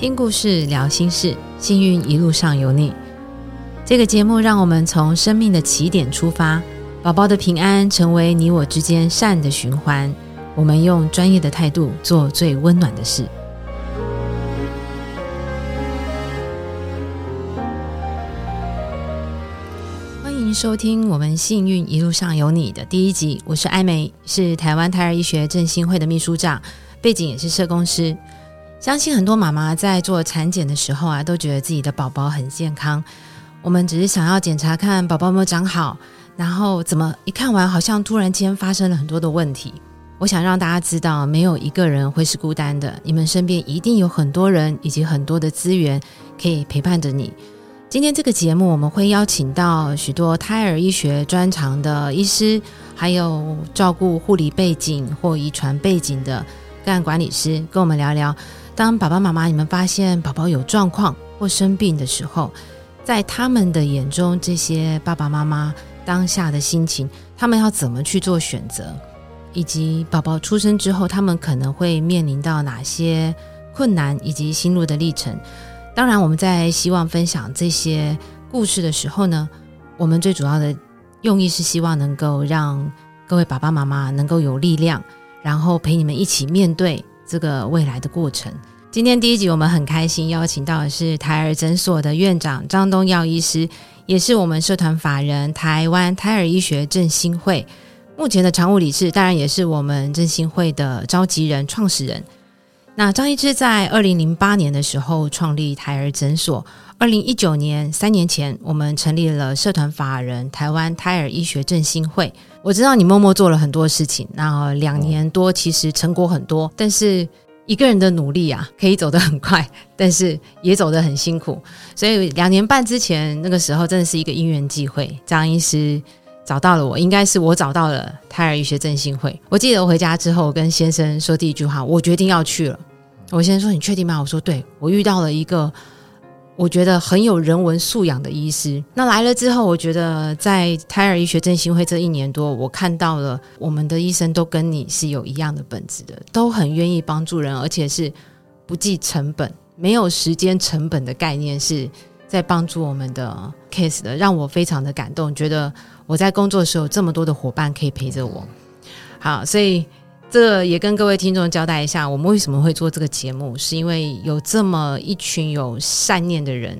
听故事，聊心事，幸运一路上有你。这个节目让我们从生命的起点出发，宝宝的平安成为你我之间善的循环。我们用专业的态度做最温暖的事。欢迎收听我们幸运一路上有你的第一集，我是艾美，是台湾胎儿医学振兴会的秘书长，背景也是社工师。相信很多妈妈在做产检的时候啊，都觉得自己的宝宝很健康。我们只是想要检查看宝宝有没有长好，然后怎么一看完，好像突然间发生了很多的问题。我想让大家知道，没有一个人会是孤单的，你们身边一定有很多人以及很多的资源可以陪伴着你。今天这个节目，我们会邀请到许多胎儿医学专长的医师，还有照顾护理背景或遗传背景的个案管理师，跟我们聊聊。当爸爸妈妈你们发现宝宝有状况或生病的时候，在他们的眼中，这些爸爸妈妈当下的心情，他们要怎么去做选择，以及宝宝出生之后，他们可能会面临到哪些困难以及心路的历程。当然，我们在希望分享这些故事的时候呢，我们最主要的用意是希望能够让各位爸爸妈妈能够有力量，然后陪你们一起面对。这个未来的过程。今天第一集，我们很开心邀请到的是胎儿诊所的院长张东耀医师，也是我们社团法人台湾胎儿医学振兴会目前的常务理事，当然也是我们振兴会的召集人、创始人。那张医师在二零零八年的时候创立胎儿诊所，二零一九年三年前，我们成立了社团法人台湾胎儿医学振兴会。我知道你默默做了很多事情，那两年多其实成果很多，但是一个人的努力啊，可以走得很快，但是也走得很辛苦。所以两年半之前那个时候，真的是一个因缘际会，张医师找到了我，应该是我找到了胎儿医学振兴会。我记得我回家之后跟先生说第一句话，我决定要去了。我先生说：“你确定吗？”我说：“对，我遇到了一个。”我觉得很有人文素养的医师，那来了之后，我觉得在胎儿医学振兴会这一年多，我看到了我们的医生都跟你是有一样的本质的，都很愿意帮助人，而且是不计成本、没有时间成本的概念，是在帮助我们的 case 的，让我非常的感动，觉得我在工作的时候这么多的伙伴可以陪着我。好，所以。这也跟各位听众交代一下，我们为什么会做这个节目，是因为有这么一群有善念的人，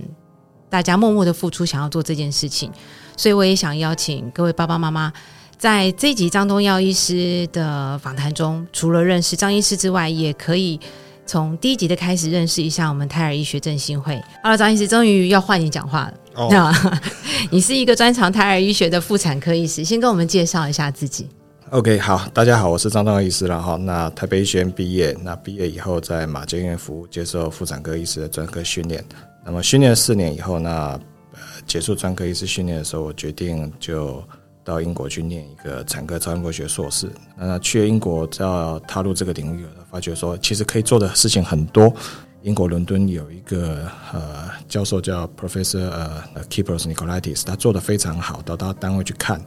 大家默默的付出，想要做这件事情，所以我也想邀请各位爸爸妈妈，在这集张东耀医师的访谈中，除了认识张医师之外，也可以从第一集的开始认识一下我们胎儿医学振兴会。好了，张医师终于要换你讲话了，哦、你是一个专长胎儿医学的妇产科医师，先跟我们介绍一下自己。OK，好，大家好，我是张东医师了哈。那台北医学院毕业，那毕业以后在马偕医院服务，接受妇产科医师的专科训练。那么训练四年以后，那呃结束专科医师训练的时候，我决定就到英国去念一个产科超音波学硕士。那去英国，要踏入这个领域，发觉说其实可以做的事情很多。英国伦敦有一个呃教授叫 Professor 呃 Kipros Nicolaitis，他做的非常好，到他单位去看，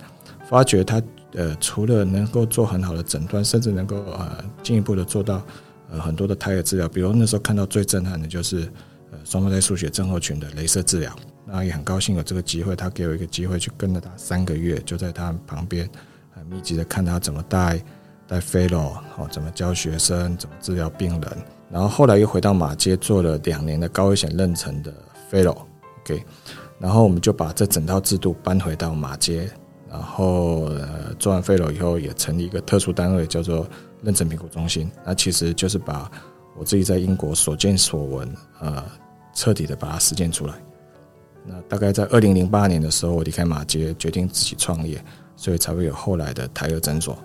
发觉他。呃，除了能够做很好的诊断，甚至能够呃进一步的做到呃很多的胎儿治疗，比如那时候看到最震撼的就是呃双胞胎输血症候群的镭射治疗。那也很高兴有这个机会，他给我一个机会去跟着他三个月，就在他旁边很密集的看他怎么带带 fellow 哦，怎么教学生，怎么治疗病人。然后后来又回到马街做了两年的高危险妊娠的 fellow，OK，然后我们就把这整套制度搬回到马街。然后呃，做完废楼以后，也成立一个特殊单位，叫做妊娠评估中心。那其实就是把我自己在英国所见所闻，呃，彻底的把它实践出来。那大概在二零零八年的时候，我离开马街，决定自己创业，所以才会有后来的台儿诊所。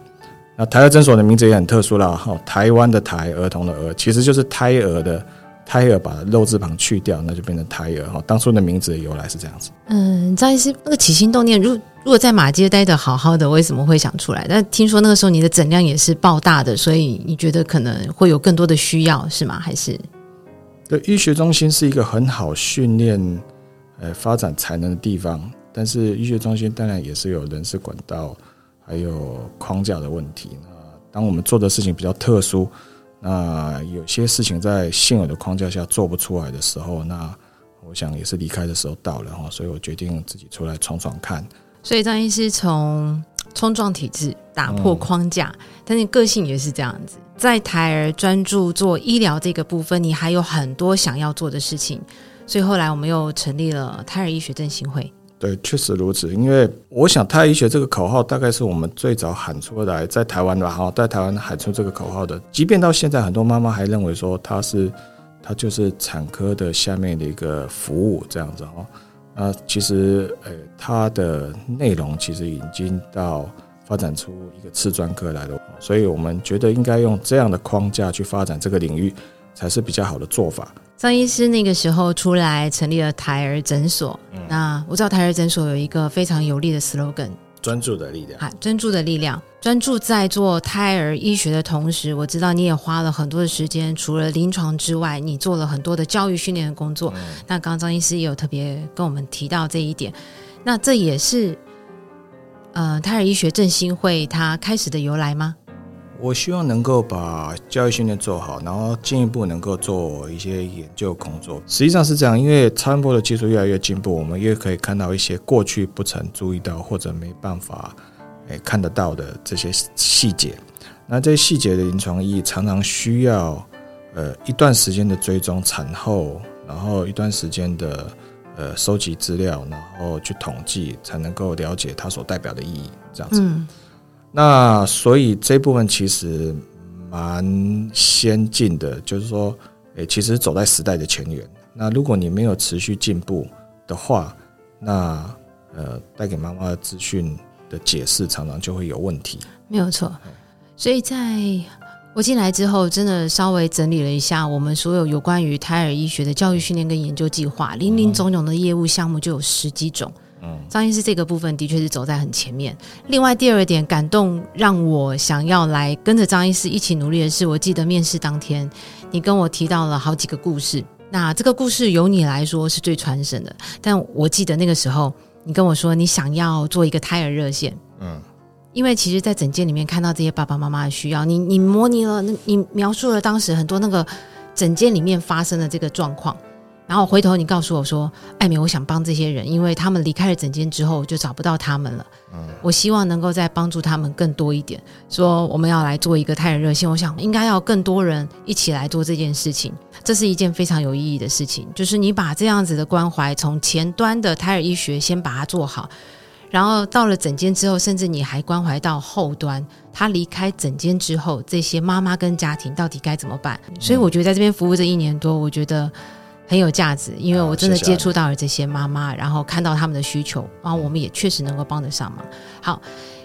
那台儿诊所的名字也很特殊啦，哈，台湾的台，儿童的儿，其实就是胎儿的。胎儿把肉字旁去掉，那就变成胎儿哈。当初的名字的由来是这样子。嗯，张医师，那个起心动念，如如果在马街待的好好的，为什么会想出来？但听说那个时候你的诊量也是爆大的，所以你觉得可能会有更多的需要，是吗？还是？对，医学中心是一个很好训练呃发展才能的地方，但是医学中心当然也是有人事管道还有框架的问题。那当我们做的事情比较特殊。那有些事情在现有的框架下做不出来的时候，那我想也是离开的时候到了哈，所以我决定自己出来闯闯看。所以张医师从冲撞体制、打破框架，但是个性也是这样子，在台儿专注做医疗这个部分，你还有很多想要做的事情，所以后来我们又成立了胎儿医学振兴会。对，确实如此。因为我想，胎儿医学这个口号大概是我们最早喊出来在台湾的哈，在台湾喊出这个口号的。即便到现在，很多妈妈还认为说它是它就是产科的下面的一个服务这样子哈。那其实呃，它的内容其实已经到发展出一个次专科来了，所以我们觉得应该用这样的框架去发展这个领域，才是比较好的做法。张医师那个时候出来成立了台儿诊所，那我知道台儿诊所有一个非常有力的 slogan：专注的力量。专注的力量，专注在做胎儿医学的同时，我知道你也花了很多的时间，除了临床之外，你做了很多的教育训练的工作。那刚刚张医师也有特别跟我们提到这一点，那这也是呃胎儿医学振兴会它开始的由来吗？我希望能够把教育训练做好，然后进一步能够做一些研究工作。实际上是这样，因为超音波的技术越来越进步，我们越可以看到一些过去不曾注意到或者没办法诶看得到的这些细节。那这些细节的临床意义常常需要呃一段时间的追踪产后，然后一段时间的呃收集资料，然后去统计，才能够了解它所代表的意义。这样子。那所以这部分其实蛮先进的，就是说，诶，其实走在时代的前沿。那如果你没有持续进步的话，那呃，带给妈妈的资讯的解释常常就会有问题。没有错。所以在我进来之后，真的稍微整理了一下我们所有有关于胎儿医学的教育训练跟研究计划，林林总总的业务项目就有十几种。张医师这个部分的确是走在很前面。另外，第二点感动让我想要来跟着张医师一起努力的是，我记得面试当天，你跟我提到了好几个故事。那这个故事由你来说是最传神的，但我记得那个时候你跟我说你想要做一个胎儿热线。嗯，因为其实，在整间里面看到这些爸爸妈妈的需要，你你模拟了，你描述了当时很多那个整间里面发生的这个状况。然后回头你告诉我说：“艾米，我想帮这些人，因为他们离开了诊间之后就找不到他们了。嗯，我希望能够再帮助他们更多一点。说我们要来做一个胎儿热线，我想应该要更多人一起来做这件事情。这是一件非常有意义的事情，就是你把这样子的关怀从前端的胎儿医学先把它做好，然后到了诊间之后，甚至你还关怀到后端，他离开诊间之后，这些妈妈跟家庭到底该怎么办？所以我觉得在这边服务这一年多，我觉得。”很有价值，因为我真的接触到了这些妈妈，然后看到他们的需求，然后我们也确实能够帮得上忙。好，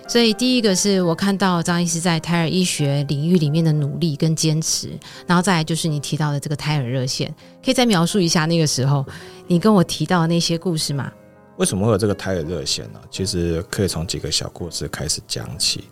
所以第一个是我看到张医师在胎儿医学领域里面的努力跟坚持，然后再来就是你提到的这个胎儿热线，可以再描述一下那个时候你跟我提到的那些故事吗？为什么会有这个胎儿热线呢？其实可以从几个小故事开始讲起。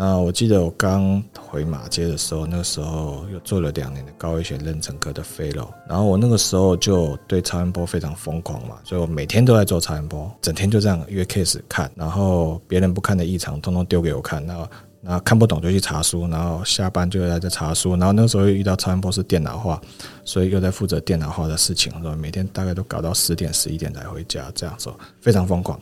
那我记得我刚回马街的时候，那个时候又做了两年的高危险妊娠科的 fellow，然后我那个时候就对超音波非常疯狂嘛，所以我每天都在做超音波，整天就这样约 case 看，然后别人不看的异常，通通丢给我看，那那看不懂就去查书，然后下班就在这查书，然后那个时候又遇到超音波是电脑化，所以又在负责电脑化的事情，是吧？每天大概都搞到十点十一点才回家，这样说非常疯狂。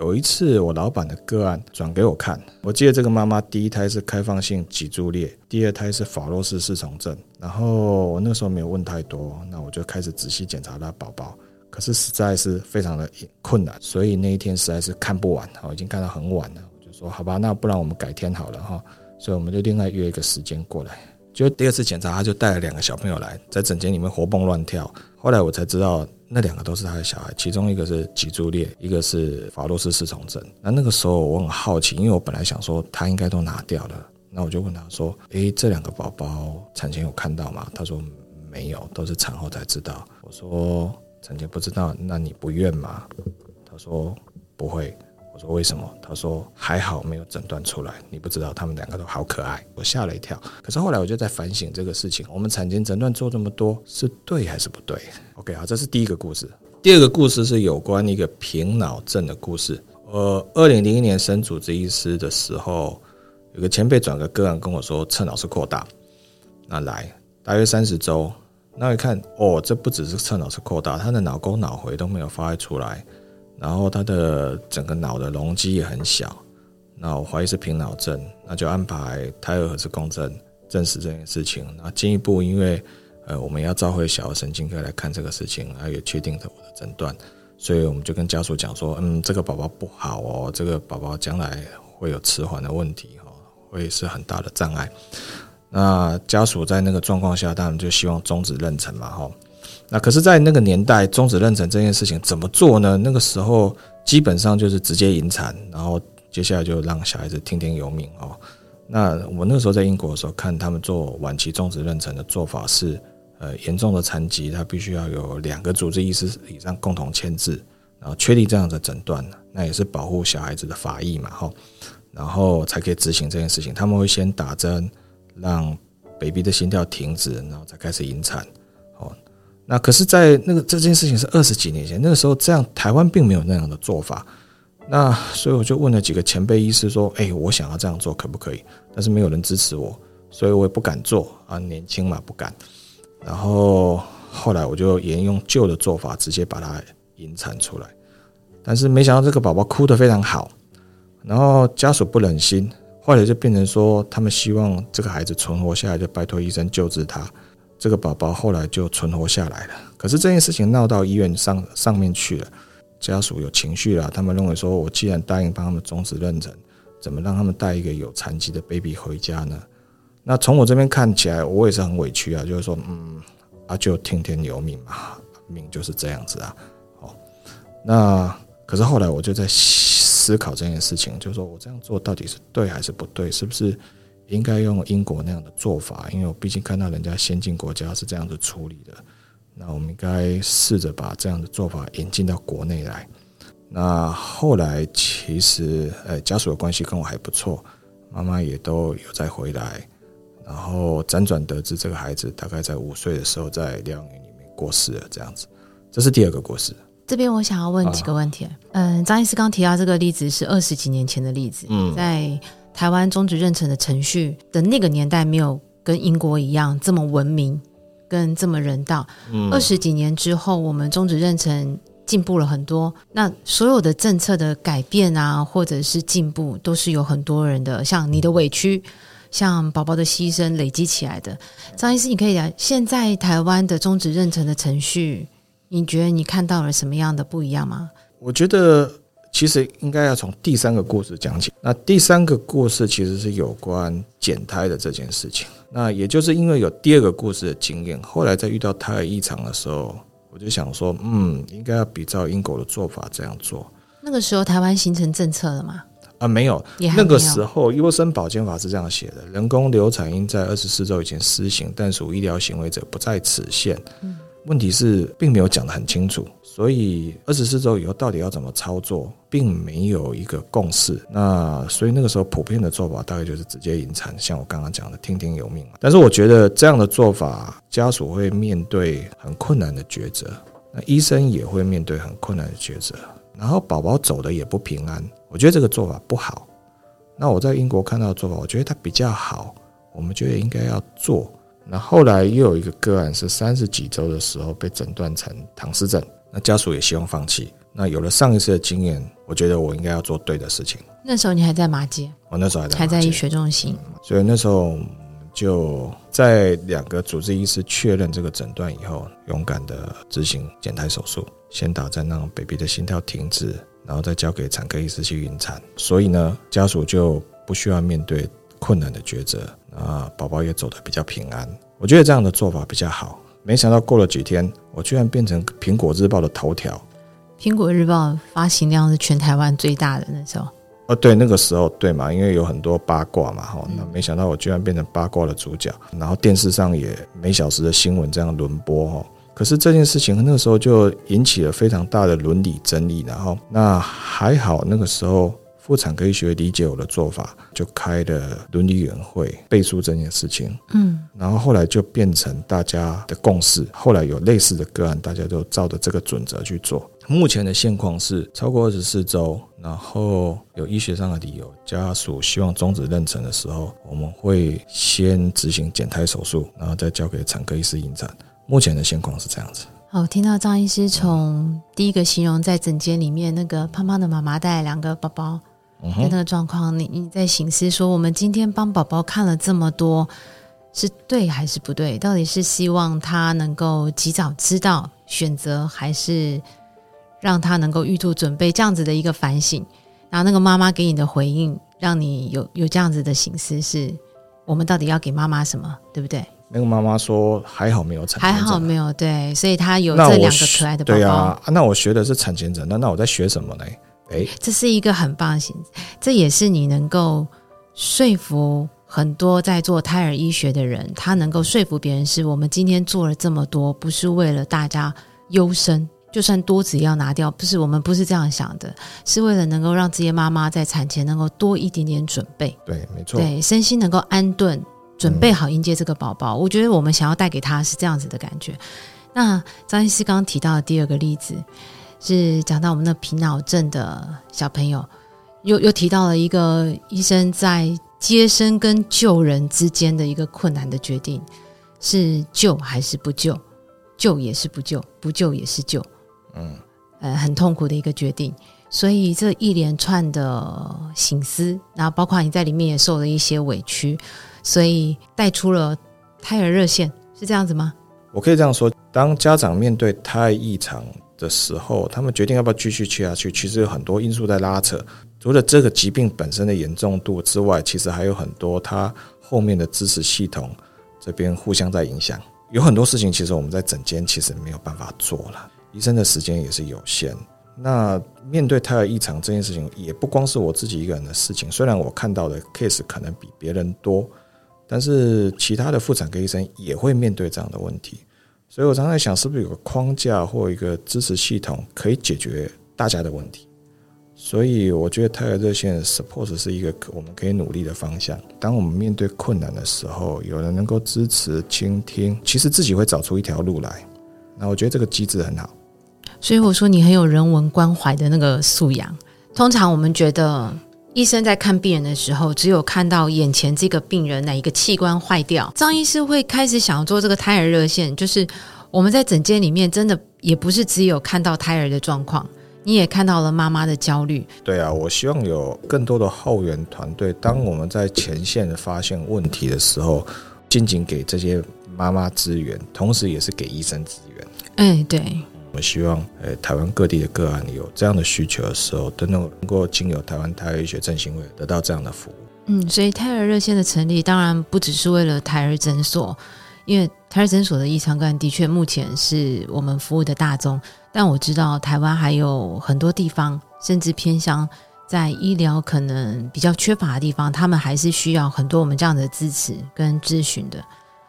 有一次，我老板的个案转给我看，我记得这个妈妈第一胎是开放性脊柱裂，第二胎是法洛氏四重症。然后我那时候没有问太多，那我就开始仔细检查她宝宝，可是实在是非常的困难，所以那一天实在是看不完，我已经看到很晚了，我就说好吧，那不然我们改天好了哈，所以我们就另外约一个时间过来。就第二次检查，他就带了两个小朋友来，在诊间里面活蹦乱跳。后来我才知道，那两个都是他的小孩，其中一个是脊柱裂，一个是法洛斯四重症。那那个时候我很好奇，因为我本来想说他应该都拿掉了，那我就问他说：“诶，这两个宝宝产前有看到吗？”他说：“没有，都是产后才知道。”我说：“产前不知道，那你不怨吗？”他说：“不会。”我说为什么？他说还好没有诊断出来。你不知道他们两个都好可爱，我吓了一跳。可是后来我就在反省这个事情：我们产前诊断做这么多是对还是不对？OK 好，这是第一个故事。第二个故事是有关一个平脑症的故事。呃二零零一年升主治医师的时候，有个前辈转个个案跟我说，侧脑是扩大。那来大约三十周，那一看哦，这不只是侧脑是扩大，他的脑沟脑回都没有发育出来，然后他的整个脑的容积也很小，那我怀疑是平脑症，那就安排胎儿核磁共振证实这件事情。那进一步因为呃我们要召回小儿神经科来看这个事情，然后也确定了我的诊断，所以我们就跟家属讲说，嗯，这个宝宝不好哦，这个宝宝将来会有迟缓的问题哈，会是很大的障碍。那家属在那个状况下，当然就希望终止妊娠嘛，哈。那可是，在那个年代，终止妊娠这件事情怎么做呢？那个时候基本上就是直接引产，然后接下来就让小孩子听天由命哦。那我那个时候在英国的时候，看他们做晚期终止妊娠的做法是，呃，严重的残疾，他必须要有两个主治医师以上共同签字，然后确定这样的诊断，那也是保护小孩子的法益嘛，哈，然后才可以执行这件事情。他们会先打针。让 baby 的心跳停止，然后才开始引产。那可是，在那个这件事情是二十几年前，那个时候这样台湾并没有那样的做法。那所以我就问了几个前辈医师说：“哎，我想要这样做可不可以？”但是没有人支持我，所以我也不敢做啊，年轻嘛不敢。然后后来我就沿用旧的做法，直接把它引产出来。但是没想到这个宝宝哭得非常好，然后家属不忍心。后来就变成说，他们希望这个孩子存活下来，就拜托医生救治他。这个宝宝后来就存活下来了。可是这件事情闹到医院上上面去了，家属有情绪了。他们认为说，我既然答应帮他们终止妊娠，怎么让他们带一个有残疾的 baby 回家呢？那从我这边看起来，我也是很委屈啊，就是说，嗯，啊，就听天由命嘛，命就是这样子啊。哦，那可是后来我就在。思考这件事情，就是说我这样做到底是对还是不对？是不是应该用英国那样的做法？因为我毕竟看到人家先进国家是这样子处理的，那我们应该试着把这样的做法引进到国内来。那后来其实，呃，家属的关系跟我还不错，妈妈也都有再回来，然后辗转得知这个孩子大概在五岁的时候在疗养院里面过世了，这样子，这是第二个故事。这边我想要问几个问题。嗯，张医师刚提到这个例子是二十几年前的例子，嗯在台湾终止妊娠的程序的那个年代，没有跟英国一样这么文明，跟这么人道。二十几年之后，我们终止妊娠进步了很多。那所有的政策的改变啊，或者是进步，都是有很多人的，像你的委屈，像宝宝的牺牲累积起来的。张医师，你可以讲现在台湾的终止妊娠的程序。你觉得你看到了什么样的不一样吗？我觉得其实应该要从第三个故事讲起。那第三个故事其实是有关减胎的这件事情。那也就是因为有第二个故事的经验，后来在遇到胎儿异常的时候，我就想说，嗯，应该要比照英国的做法这样做。那个时候台湾形成政策了吗？啊，没有。那个时候优生保健法是这样写的：人工流产应在二十四周以前施行，但属医疗行为者不在此限。嗯。问题是并没有讲得很清楚，所以二十四周以后到底要怎么操作，并没有一个共识。那所以那个时候普遍的做法大概就是直接引产，像我刚刚讲的听天由命。但是我觉得这样的做法，家属会面对很困难的抉择，那医生也会面对很困难的抉择，然后宝宝走的也不平安。我觉得这个做法不好。那我在英国看到的做法，我觉得它比较好，我们觉得应该要做。那后来又有一个个案是三十几周的时候被诊断成唐氏症，那家属也希望放弃。那有了上一次的经验，我觉得我应该要做对的事情。那时候你还在马街，我那时候还在还在医学中心，所以那时候就在两个主治医师确认这个诊断以后，勇敢的执行减胎手术，先打针让 baby 的心跳停止，然后再交给产科医师去引产。所以呢，家属就不需要面对困难的抉择。啊，宝宝也走得比较平安，我觉得这样的做法比较好。没想到过了几天，我居然变成苹果日报的头条。苹果日报发行量是全台湾最大的那时候。哦，对，那个时候对嘛，因为有很多八卦嘛，哈。那没想到我居然变成八卦的主角，然后电视上也每小时的新闻这样轮播，哈。可是这件事情那个时候就引起了非常大的伦理争议，然后那还好那个时候。妇产科医学理解我的做法，就开了伦理委员会背书这件事情。嗯，然后后来就变成大家的共识。后来有类似的个案，大家都照着这个准则去做。目前的现况是超过二十四周，然后有医学上的理由，家属希望终止妊娠的时候，我们会先执行减胎手术，然后再交给产科医师引产。目前的现况是这样子。好，听到张医师从第一个形容在诊间里面那个胖胖的妈妈带两个宝宝的那个状况，你你在醒思说，我们今天帮宝宝看了这么多，是对还是不对？到底是希望他能够及早知道选择，还是？让他能够预做准备，这样子的一个反省，然后那个妈妈给你的回应，让你有有这样子的醒思，是我们到底要给妈妈什么，对不对？那个妈妈说还好没有产，还好没有对，所以她有这两个可爱的宝宝。对啊，那我学的是产前诊断，那我在学什么呢？哎，这是一个很棒的心，这也是你能够说服很多在做胎儿医学的人，他能够说服别人，是我们今天做了这么多，不是为了大家优生。就算多子要拿掉，不是我们不是这样想的，是为了能够让这些妈妈在产前能够多一点点准备，对，没错，对，身心能够安顿，准备好迎接这个宝宝。我觉得我们想要带给他是这样子的感觉。那张医师刚刚提到的第二个例子是讲到我们的皮脑症的小朋友，又又提到了一个医生在接生跟救人之间的一个困难的决定，是救还是不救？救也是不救，不救也是救。嗯，呃，很痛苦的一个决定，所以这一连串的心思，然后包括你在里面也受了一些委屈，所以带出了胎儿热线，是这样子吗？我可以这样说，当家长面对胎异常的时候，他们决定要不要继续去下去，其实有很多因素在拉扯。除了这个疾病本身的严重度之外，其实还有很多它后面的支持系统这边互相在影响。有很多事情，其实我们在诊间其实没有办法做了。医生的时间也是有限，那面对胎儿异常这件事情，也不光是我自己一个人的事情。虽然我看到的 case 可能比别人多，但是其他的妇产科医生也会面对这样的问题。所以我常常想，是不是有个框架或一个支持系统可以解决大家的问题？所以我觉得胎儿热线 support 是一个我们可以努力的方向。当我们面对困难的时候，有人能够支持、倾听，其实自己会找出一条路来。那我觉得这个机制很好。所以我说你很有人文关怀的那个素养。通常我们觉得医生在看病人的时候，只有看到眼前这个病人哪一个器官坏掉，张医师会开始想要做这个胎儿热线。就是我们在诊间里面，真的也不是只有看到胎儿的状况，你也看到了妈妈的焦虑。对啊，我希望有更多的后援团队，当我们在前线发现问题的时候，仅仅给这些妈妈资源，同时也是给医生资源。哎，对。我们希望，呃，台湾各地的个案有这样的需求的时候，都能能够经由台湾胎儿医学振兴会得到这样的服务。嗯，所以胎儿热线的成立，当然不只是为了胎儿诊所，因为胎儿诊所的异常个案的确目前是我们服务的大宗。但我知道台湾还有很多地方，甚至偏乡，在医疗可能比较缺乏的地方，他们还是需要很多我们这样的支持跟咨询的。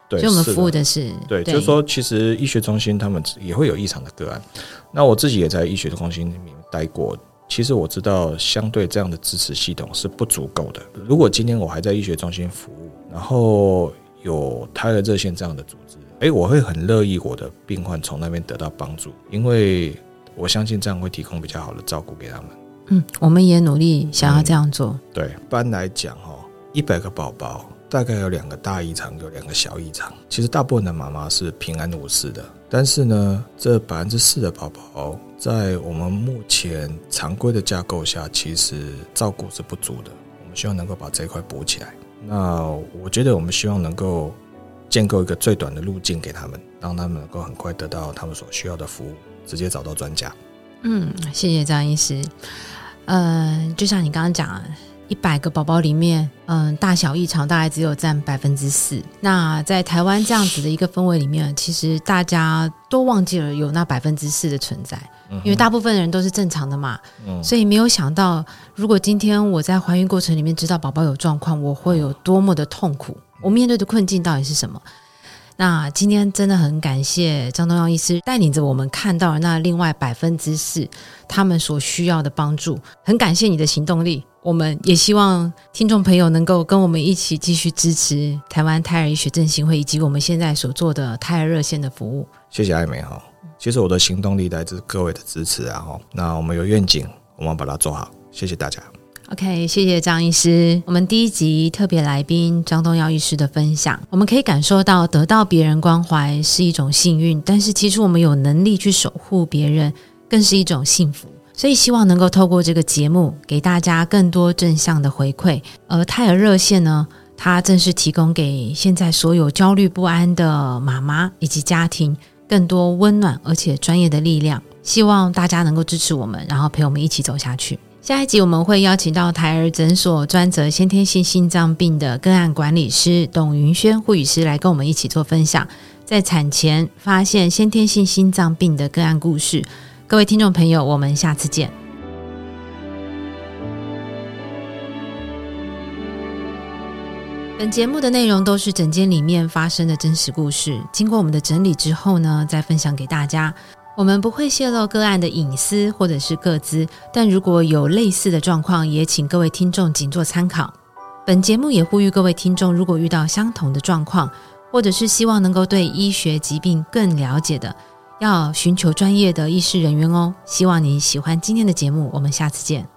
对，所以我们服务的是对，就是说，其实医学中心他们也会有异常的个案。那我自己也在医学中心里面待过，其实我知道，相对这样的支持系统是不足够的。如果今天我还在医学中心服务，然后有胎儿热线这样的组织，哎，我会很乐意我的病患从那边得到帮助，因为我相信这样会提供比较好的照顾给他们。嗯，我们也努力想要这样做。对，一般来讲，哦，一百个宝宝。大概有两个大异常，有两个小异常。其实大部分的妈妈是平安无事的，但是呢，这百分之四的宝宝，在我们目前常规的架构下，其实照顾是不足的。我们希望能够把这一块补起来。那我觉得，我们希望能够建构一个最短的路径给他们，让他们能够很快得到他们所需要的服务，直接找到专家。嗯，谢谢张医师。呃，就像你刚刚讲。一百个宝宝里面，嗯，大小异常大概只有占百分之四。那在台湾这样子的一个氛围里面，其实大家都忘记了有那百分之四的存在，因为大部分的人都是正常的嘛。所以没有想到，如果今天我在怀孕过程里面知道宝宝有状况，我会有多么的痛苦。我面对的困境到底是什么？那今天真的很感谢张东耀医师带领着我们看到了那另外百分之四他们所需要的帮助，很感谢你的行动力。我们也希望听众朋友能够跟我们一起继续支持台湾胎儿医学振兴会以及我们现在所做的胎儿热线的服务。谢谢艾美哈。其实我的行动力来自各位的支持啊！哈，那我们有愿景，我们把它做好。谢谢大家。OK，谢谢张医师。我们第一集特别来宾张东耀医师的分享，我们可以感受到得到别人关怀是一种幸运，但是其实我们有能力去守护别人，更是一种幸福。所以希望能够透过这个节目，给大家更多正向的回馈。而胎儿热线呢，它正是提供给现在所有焦虑不安的妈妈以及家庭更多温暖而且专业的力量。希望大家能够支持我们，然后陪我们一起走下去。下一集我们会邀请到台儿诊所专责先天性心脏病的个案管理师董云轩护理师来跟我们一起做分享，在产前发现先天性心脏病的个案故事。各位听众朋友，我们下次见。本节目的内容都是整间里面发生的真实故事，经过我们的整理之后呢，再分享给大家。我们不会泄露个案的隐私或者是个资，但如果有类似的状况，也请各位听众仅做参考。本节目也呼吁各位听众，如果遇到相同的状况，或者是希望能够对医学疾病更了解的，要寻求专业的医师人员哦。希望你喜欢今天的节目，我们下次见。